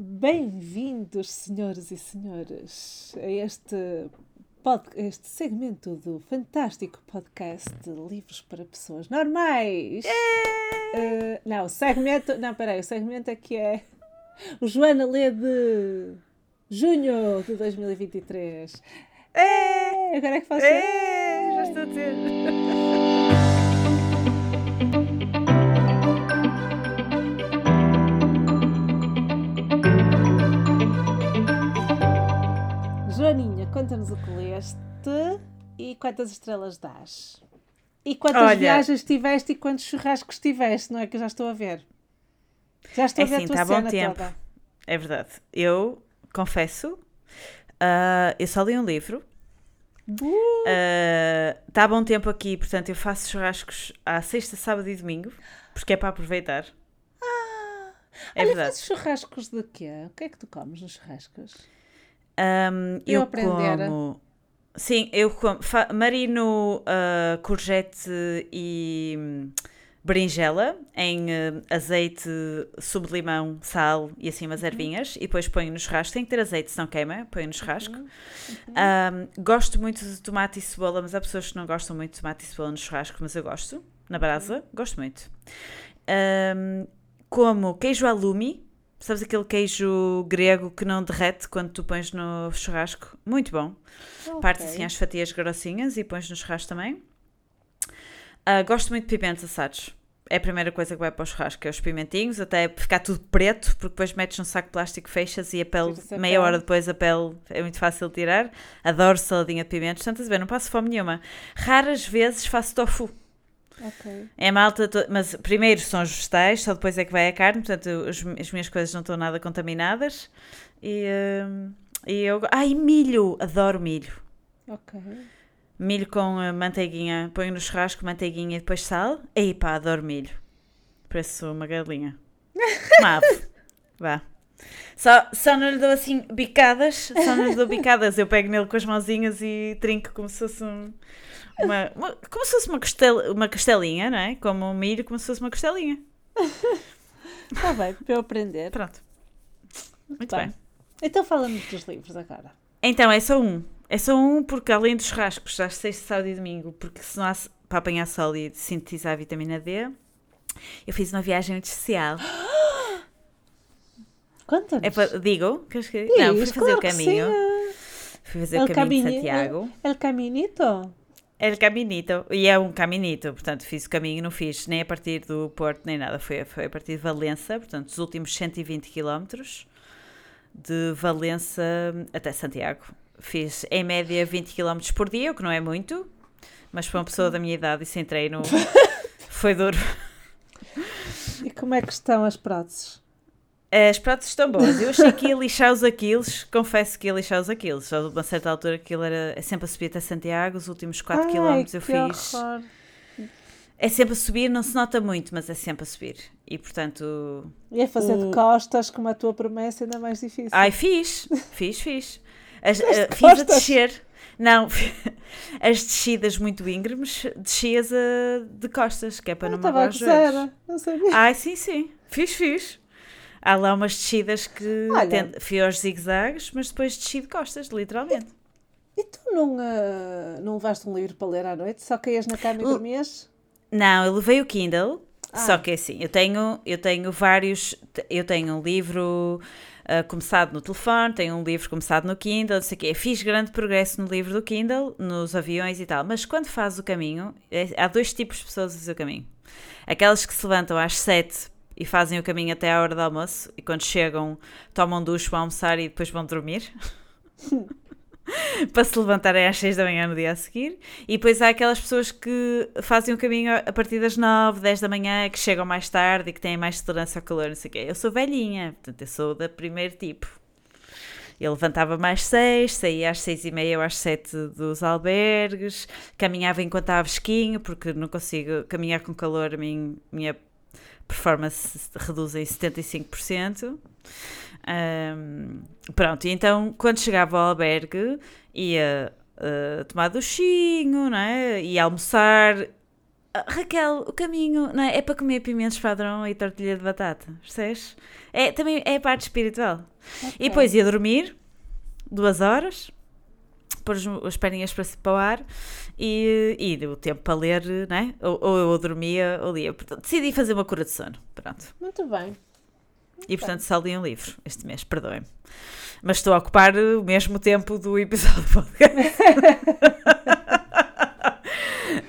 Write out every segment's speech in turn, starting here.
Bem-vindos, senhores e senhoras, a este, pod, este segmento do fantástico podcast de livros para pessoas normais. Uh, não, o segmento. Não, peraí, o segmento aqui é. O Joana lê de junho de 2023. É, agora é que faço. É, já estou a dizer. Quantas estrelas dás. E quantas Olha- viagens tiveste e quantos churrascos tiveste, não é que eu já estou a ver? Já estou É a ver assim, a tua tá bom tempo. toda. É verdade. Eu confesso, ah, eu só li um livro. Está a bom tempo aqui, portanto, eu faço churrascos à sexta, sábado e domingo, porque é para aproveitar. é Olha, verdade. fazes churrascos de quê? O que é que tu comes nos churrascos? Ahm, Eu eu aprender. como. Sim, eu como. Marino ah, courgette e berinjela em ah, azeite, sumo de limão, sal e assim Uhum. umas ervinhas e depois ponho no churrasco. Tem que ter azeite, senão queima. Ponho no churrasco. Uhum. Ahm, gosto muito de tomate e cebola, mas há pessoas que não gostam muito de tomate e cebola no churrasco, mas eu gosto. Na brasa, gosto muito. Ahm, como queijo alumi, sabes aquele queijo grego que não derrete quando tu pões no churrasco? Muito bom. Parte Ok. assim às fatias grossinhas e pões no churrasco também. Ah, gosto muito de pimentos assados. É a primeira coisa que vai para o churrasco, é os pimentinhos, até ficar tudo preto, porque depois metes num saco de plástico, fechas e a pele, a meia pele. hora depois a pele é muito fácil de tirar. Adoro saladinha de pimentos, tantas vezes, não passo fome nenhuma. Raras vezes faço tofu. Ok. É malta, to- mas primeiro são os vegetais, só depois é que vai a carne, portanto os- as minhas coisas não estão nada contaminadas. E, hum, e eu. Ai, milho! Adoro milho. Ok. Milho com uh, manteiguinha, ponho no churrasco, manteiguinha e depois sal. Ei pá, adoro milho. Parece uma galinha. Uma ave. Vá. Só, só não lhe dou assim bicadas, só não lhe dou bicadas. Eu pego nele com as mãozinhas e trinco como se fosse um- uma, uma- como se fosse uma, costel, uma costelinha, não é? Como um milho, como se fosse uma costelinha. Está bem, para eu aprender. Pronto. Muito bem. bem. Então fala-me dos livros agora. Então, é só um. É só um porque além dos churrascos, às sexta, sábado e domingo, porque se não há para apanhar sol e sintetizar a vitamina D, eu fiz uma viagem muito especial. Conta-nos. É para, digo, queres que... Diz, não, fui fazer claro o caminho. Fui fazer El o caminho de Santiago. El caminito? É o caminito. E é um caminito, portanto, fiz o caminho, não fiz nem a partir do Porto, nem nada. Foi, foi a partir de Valença, portanto, os últimos 120 quilómetros de Valença até Santiago. Fiz em média 20 quilómetros por dia, o que não é muito, mas para uma pessoa da minha idade e sem treino foi duro. E como é que estão as próteses? As próteses estão boas. Eu achei que ia lixar os aquilos, confesso que ia lixar os aquilos. Só de uma certa altura aquilo era é sempre a subir até Santiago, os últimos 4 Ai, quilómetros eu fiz. horror. É sempre a subir, não se nota muito, mas é sempre a subir. E portanto. E a fazer O- de costas, como a tua promessa, ainda mais difícil. Ai, fiz, fiz, fiz. As, eh, fiz a descer. Não, as descidas muito íngremes, descias a, de costas, que é para eu não magoar os joelhos. gozar, não sabia. Ai, sim, sim. Fiz, fiz. Há lá umas descidas que Olha. fui aos zigue-zagues, mas depois desci de costas, literalmente. E tu não, ah, não levaste um livro para ler à noite? Só caías na cama e Uh, dormias? Não, eu levei o Kindle, Ah. só que é assim, eu tenho, eu tenho vários, eu tenho um livro ah, começado no telefone, tenho um livro começado no Kindle, não sei o quê. Fiz grande progresso no livro do Kindle, nos aviões e tal, mas quando faz o caminho, é- há dois tipos de pessoas a fazer o caminho. Aquelas que se levantam às sete e fazem o caminho até à hora do almoço e quando chegam tomam ducho, vão almoçar e depois vão dormir. para se levantarem às 6 da manhã no dia a seguir. E depois há aquelas pessoas que fazem o caminho a partir das 9, 10 da manhã, que chegam mais tarde e que têm mais tolerância ao calor, não sei o quê. Eu sou velhinha, portanto eu sou da primeiro tipo. Eu levantava-me às 6, saía às 6 e meia ou às 7 dos albergues, caminhava enquanto estava fresquinho, porque não consigo caminhar com calor, minha performance reduz em 75%. Ahm, pronto, e então quando chegava ao albergue ia uh, tomar duchinho, não é? ia almoçar. Ah, Raquel, o caminho não é, é para comer pimentos padrão e tortilha de batata, percebes? É, também é a parte espiritual. E depois ia dormir, duas horas, pôr as, as perninhas para, o ar e, e o tempo para ler, né? Ou, ou eu dormia ou lia. Portanto, decidi fazer uma cura de sono. Pronto. Muito bem. E portanto só li um livro este mês, perdoem-me. Mas estou a ocupar o mesmo tempo do episódio do podcast.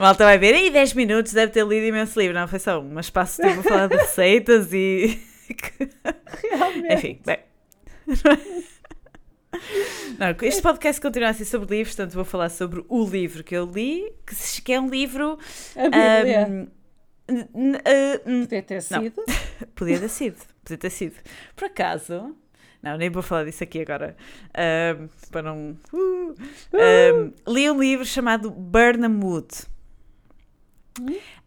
Malta vai ver, aí 10 minutos deve ter lido imenso livro. Não, foi só um, mas passo tempo a falar de receitas e. Realmente. Enfim, bem. Não, este podcast continua a ser sobre livros, portanto vou falar sobre o livro que eu li, que, se- que é um livro. A Bíblia. hum, Podia ter não. sido. Podia ter sido, podia ter sido. Por acaso, não, nem vou falar disso aqui agora, para não. uh, ahm, li um livro chamado Burnham Wood.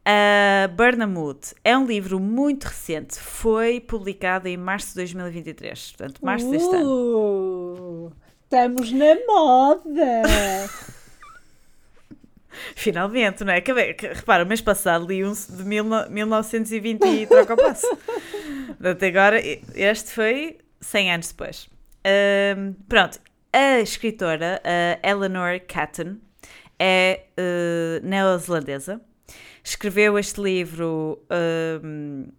Uh, Burnham Wood é um livro muito recente, foi publicado em março de 2023, portanto, março deste ano. Uh, Estamos na moda. Finalmente, não é? Acabei, repara, o mês passado li um de mil, 1920 e troca o passo. Portanto, agora este foi 100 anos depois. Ahm, pronto, a escritora a Eleanor Catton é eh, neozelandesa. Escreveu este livro, ahm,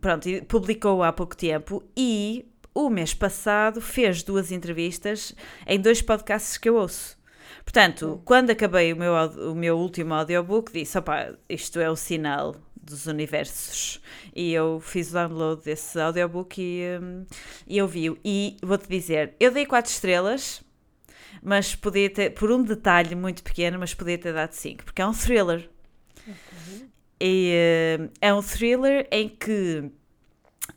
pronto, publicou há pouco tempo e o mês passado fez duas entrevistas em dois podcasts que eu ouço. Portanto, quando acabei o meu, o meu último audiobook, disse: opá, isto é o sinal dos universos. E eu fiz o download desse audiobook e, hum, e eu vi-o. E vou-te dizer: eu dei 4 estrelas, mas podia ter, por um detalhe muito pequeno, mas podia ter dado 5, porque é um thriller. E hum, é um thriller em que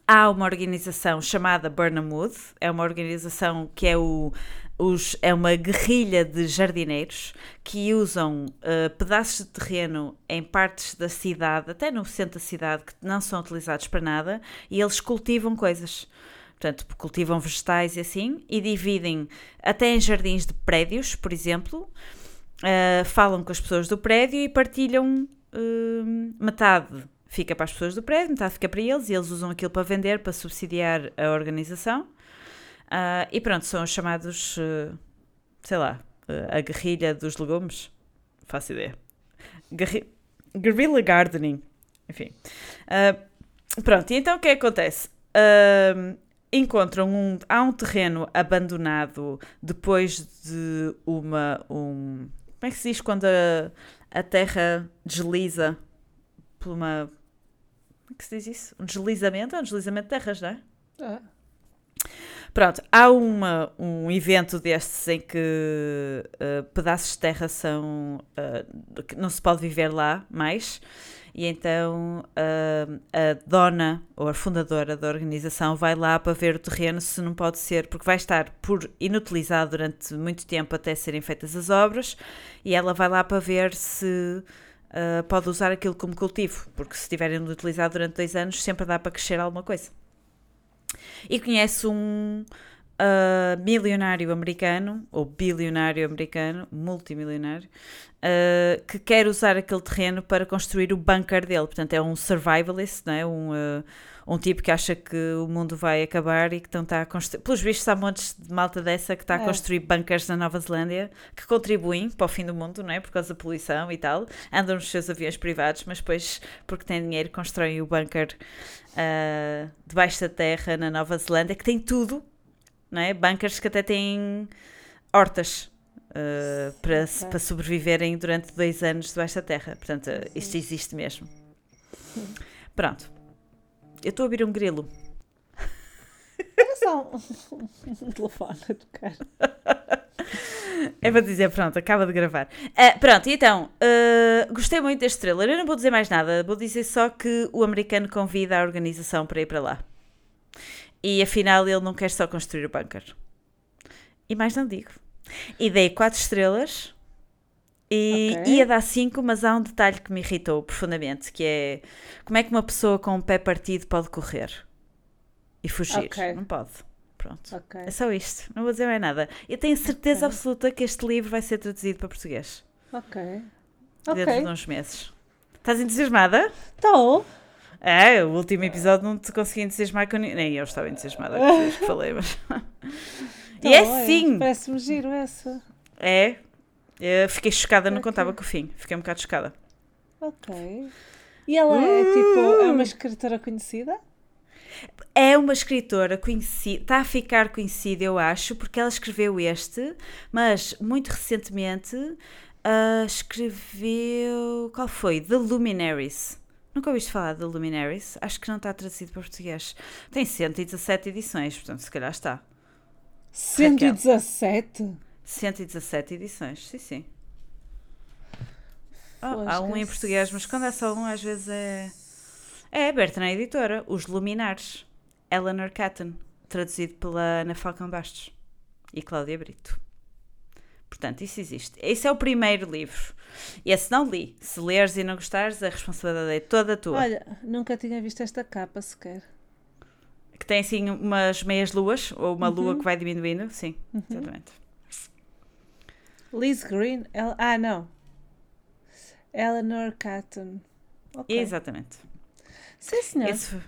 há uma organização chamada Burnham Wood, é uma organização que é o os, é uma guerrilha de jardineiros que usam uh, pedaços de terreno em partes da cidade, até no centro da cidade, que não são utilizados para nada, e eles cultivam coisas. Portanto, cultivam vegetais e assim, e dividem até em jardins de prédios, por exemplo, uh, falam com as pessoas do prédio e partilham uh, metade fica para as pessoas do prédio, metade fica para eles, e eles usam aquilo para vender, para subsidiar a organização. Ah, e pronto, são os chamados, eh, sei lá, eh, a guerrilha dos legumes. Faço ideia. Guerri guerrilla gardening. Enfim. Ah, pronto, e então o que é que acontece? Ah, encontram um. Há um terreno abandonado depois de uma. Um, como é que se diz quando a, a terra desliza por uma. Como é que se diz isso? Um deslizamento? É um deslizamento de terras, não é? Ah, Pronto, há uma, um evento destes em que uh, pedaços de terra são. uh, que não se pode viver lá mais, e então uh, a dona ou a fundadora da organização vai lá para ver o terreno se não pode ser, porque vai estar por inutilizado durante muito tempo até serem feitas as obras, e ela vai lá para ver se. uh, pode usar aquilo como cultivo, porque se estiverem inutilizado durante dois anos, sempre dá para crescer alguma coisa e conhece um uh, milionário americano, ou bilionário americano, multimilionário, uh, que quer usar aquele terreno para construir o bunker dele. Portanto, é um survivalist, não é? um, uh, um tipo que acha que o mundo vai acabar e que então está a construir. Pelos vistos, há montes de malta dessa que está a É. construir bunkers na Nova Zelândia que contribuem para o fim do mundo, não é? Por causa da poluição e tal. Andam nos seus aviões privados, mas depois, porque têm dinheiro, constroem o bunker uh, debaixo da terra na Nova Zelândia, que tem tudo, não é? Bunkers que até têm hortas uh, para, se- Ok. para sobreviverem durante dois anos debaixo da terra. Portanto, uh, isto existe mesmo. Pronto. Eu estou a ouvir um grilo. Era só um, um telefone a tocar. É para dizer, pronto, acaba de gravar. Ah, pronto, e então, ah, gostei muito deste trailer. Eu não vou dizer mais nada, vou dizer só que o americano convida a organização para ir para lá. E afinal ele não quer só construir o bunker. E mais não digo. E dei 4 estrelas e Ok. ia dar 5, mas há um detalhe que me irritou profundamente, que é como é que uma pessoa com o pé partido pode correr e fugir? Ok. Não pode. Pronto. Ok. É só isto, não vou dizer mais nada. Eu tenho certeza absoluta que este livro vai ser traduzido para português Ok. dentro de uns meses. Estás entusiasmada? Estou. É, o último episódio não te consegui entusiasmar com ninguém. Nem eu estava entusiasmada com as que falei, mas. e é sim! Parece-me giro essa. É. Eu fiquei chocada, não contava com o fim. Fiquei um bocado chocada. Ok. E ela é tipo, é uma escritora conhecida? É uma escritora conhecida, está a ficar conhecida, eu acho, porque ela escreveu este, mas muito recentemente uh, escreveu. Qual foi? The Luminaries. Nunca ouviste falar de The Luminaries? Acho que não está traduzido para português. Tem 117 edições, portanto, se calhar está. 117? 117 edições, sim, sim. Oh, há um em português, mas quando é só um, às vezes é. É aberta na editora, Os Luminares, Eleanor Catton, traduzido pela Ana Falcão Bastos e Cláudia Brito. Portanto, isso existe. Esse é o primeiro livro. Esse não li. Se leres e não gostares, a responsabilidade é toda tua. Olha, nunca tinha visto esta capa sequer. Que tem assim umas meias luas, ou uma uhum. lua que vai diminuindo. Sim, uhum. exatamente. Liz Green. El ah, não. Eleanor Catton. Okay. Exatamente. Sim, senhor. Esse...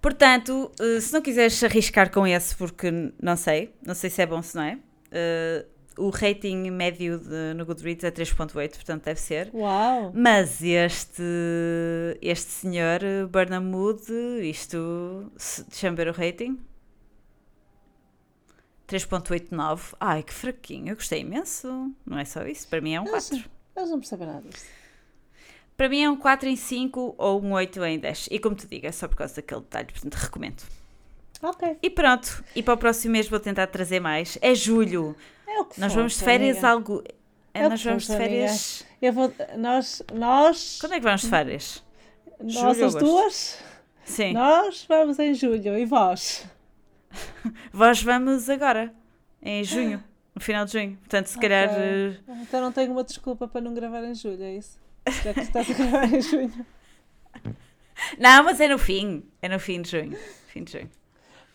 Portanto, eh, se não quiseres arriscar com esse, porque não sei, não sei se é bom se não é, uh, o rating médio de, no Goodreads é 3.8, portanto deve ser. Uau! Mas este, este senhor, Burnham Wood, isto, deixa-me ver o rating. 3.89. Ai, que fraquinho, eu gostei imenso. Não é só isso, para mim é um 4. Eles não percebem nada disso. Para mim é um 4 em 5 ou um 8 em 10. E como te digo, é só por causa daquele detalhe, portanto recomendo. Ok. E pronto. E para o próximo mês vou tentar trazer mais. É julho. É o que Nós vamos de férias amiga. algo. É, é nós vamos de férias. Eu vou. Nós. Nós. Quando é que vamos de férias? Nós julho, as duas? Sim. Nós vamos em julho. E vós? vós vamos agora. Em junho. No final de junho. Portanto, se okay. calhar. Eh, então não tenho uma desculpa para não gravar em julho, é isso? Já que estás a gravar em junho. Não, mas é no fim. É no fim de junho. Fim de junho.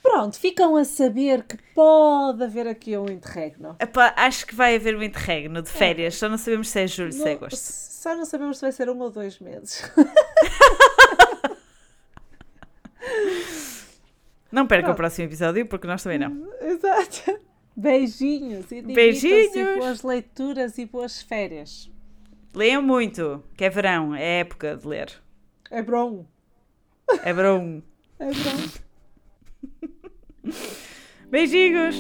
Pronto, ficam a saber que pode haver aqui um interregno. Epá, acho que vai haver um interregno de férias, é. só não sabemos se é julho, não, se é agosto. Só não sabemos se vai ser um ou dois meses. não perca Pronto. o próximo episódio, porque nós também não. Exato. Beijinhos e Beijinhos. Boas leituras e boas férias. Leiam muito, que é verão, é época de ler. É bom. É bom. É bom. Beijinhos!